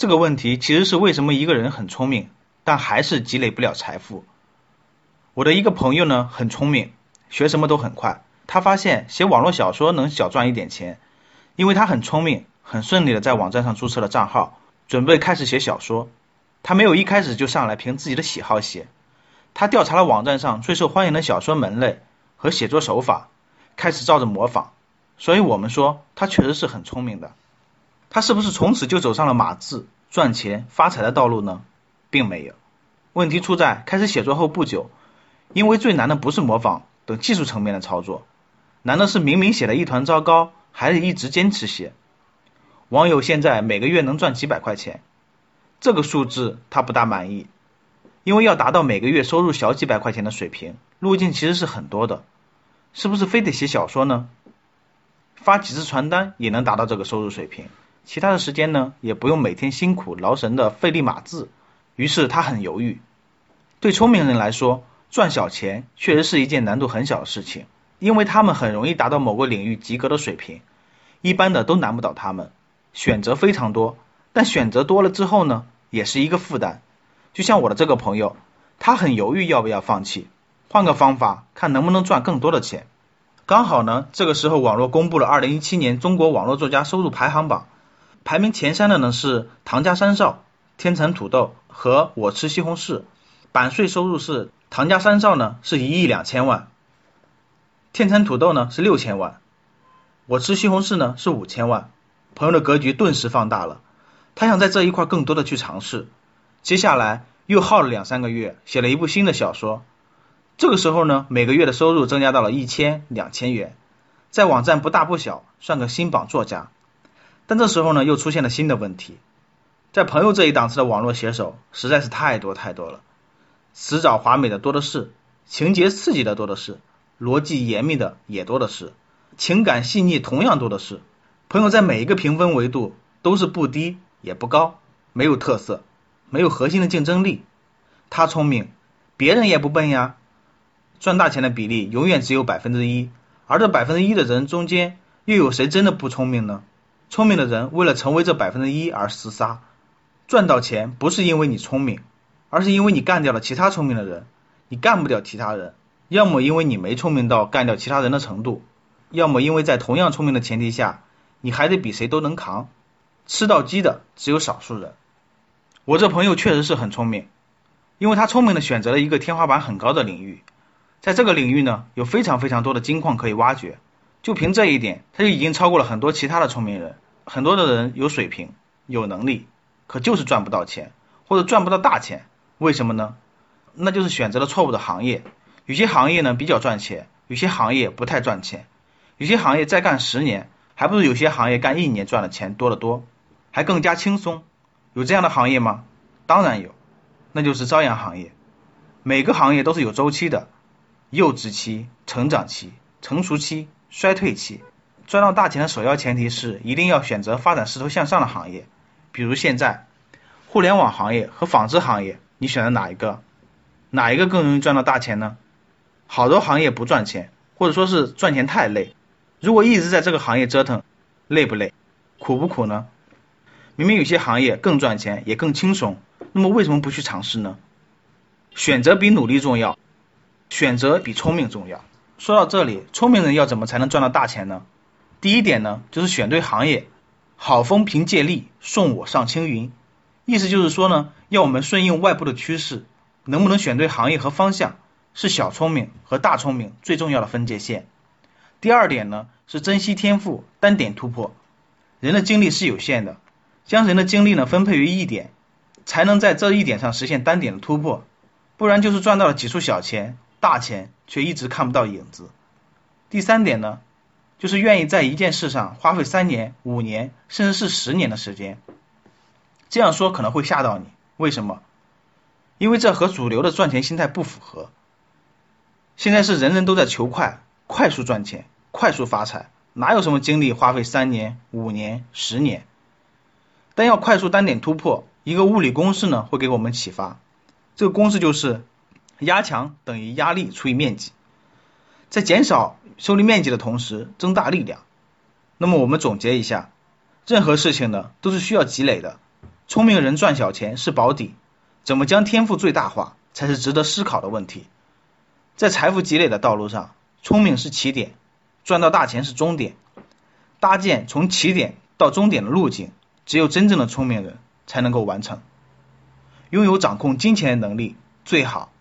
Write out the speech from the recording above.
这个问题其实是为什么一个人很聪明，但还是积累不了财富。我的一个朋友呢，很聪明，学什么都很快。他发现写网络小说能小赚一点钱，因为他很聪明，很顺利的在网站上注册了账号，准备开始写小说。他没有一开始就上来凭自己的喜好写，他调查了网站上最受欢迎的小说门类和写作手法，开始照着模仿。所以我们说他确实是很聪明的。他是不是从此就走上了码字、赚钱、发财的道路呢？并没有。问题出在开始写作后不久，因为最难的不是模仿等技术层面的操作，难的是明明写的一团糟糕，还得一直坚持写。网友现在每个月能赚几百块钱，这个数字他不大满意，因为要达到每个月收入小几百块钱的水平，路径其实是很多的。是不是非得写小说呢？发几次传单也能达到这个收入水平，其他的时间呢，也不用每天辛苦劳神的费力码字。于是他很犹豫。对聪明人来说，赚小钱确实是一件难度很小的事情，因为他们很容易达到某个领域及格的水平，一般的都难不倒他们。选择非常多，但选择多了之后呢，也是一个负担。就像我的这个朋友，他很犹豫要不要放弃，换个方法看能不能赚更多的钱。刚好呢，这个时候网络公布了二零一七年中国网络作家收入排行榜，排名前三的呢是唐家三少、天成土豆和我吃西红柿，版税收入是唐家三少呢是一亿两千万，天成土豆呢是六千万，我吃西红柿呢是五千万。朋友的格局顿时放大了，他想在这一块更多的去尝试，接下来又耗了两三个月，写了一部新的小说。这个时候呢，每个月的收入增加到了一千、两千元，在网站不大不小，算个新榜作家。但这时候呢，又出现了新的问题，在朋友这一档次的网络写手实在是太多太多了，辞藻华美的多的是，情节刺激的多的是，逻辑严密的也多的是，情感细腻同样多的是。朋友在每一个评分维度都是不低也不高，没有特色，没有核心的竞争力。他聪明，别人也不笨呀。赚大钱的比例永远只有百分之一，而这百分之一的人中间，又有谁真的不聪明呢？聪明的人为了成为这百分之一而厮杀，赚到钱不是因为你聪明，而是因为你干掉了其他聪明的人，你干不掉其他人，要么因为你没聪明到干掉其他人的程度，要么因为在同样聪明的前提下，你还得比谁都能扛，吃到鸡的只有少数人。我这朋友确实是很聪明，因为他聪明的选择了一个天花板很高的领域。在这个领域呢，有非常非常多的金矿可以挖掘。就凭这一点，他就已经超过了很多其他的聪明人。很多的人有水平、有能力，可就是赚不到钱，或者赚不到大钱。为什么呢？那就是选择了错误的行业。有些行业呢比较赚钱，有些行业不太赚钱。有些行业再干十年，还不如有些行业干一年赚的钱多得多，还更加轻松。有这样的行业吗？当然有，那就是朝阳行业。每个行业都是有周期的。幼稚期、成长期、成熟期、衰退期，赚到大钱的首要前提是一定要选择发展势头向上的行业。比如现在，互联网行业和纺织行业，你选择哪一个？哪一个更容易赚到大钱呢？好多行业不赚钱，或者说是赚钱太累。如果一直在这个行业折腾，累不累？苦不苦呢？明明有些行业更赚钱，也更轻松，那么为什么不去尝试呢？选择比努力重要。选择比聪明重要。说到这里，聪明人要怎么才能赚到大钱呢？第一点呢，就是选对行业。好风凭借力，送我上青云。意思就是说呢，要我们顺应外部的趋势，能不能选对行业和方向，是小聪明和大聪明最重要的分界线。第二点呢，是珍惜天赋，单点突破。人的精力是有限的，将人的精力呢分配于一点，才能在这一点上实现单点的突破，不然就是赚到了几处小钱。大钱却一直看不到影子。第三点呢，就是愿意在一件事上花费三年、五年，甚至是十年的时间。这样说可能会吓到你，为什么？因为这和主流的赚钱心态不符合。现在是人人都在求快，快速赚钱，快速发财，哪有什么精力花费三年、五年、十年？但要快速单点突破，一个物理公式呢会给我们启发。这个公式就是压强等于压力除以面积，在减少受力面积的同时增大力量。那么我们总结一下，任何事情呢都是需要积累的。聪明人赚小钱是保底，怎么将天赋最大化才是值得思考的问题。在财富积累的道路上，聪明是起点，赚到大钱是终点。搭建从起点到终点的路径，只有真正的聪明人才能够完成。拥有掌控金钱的能力，最好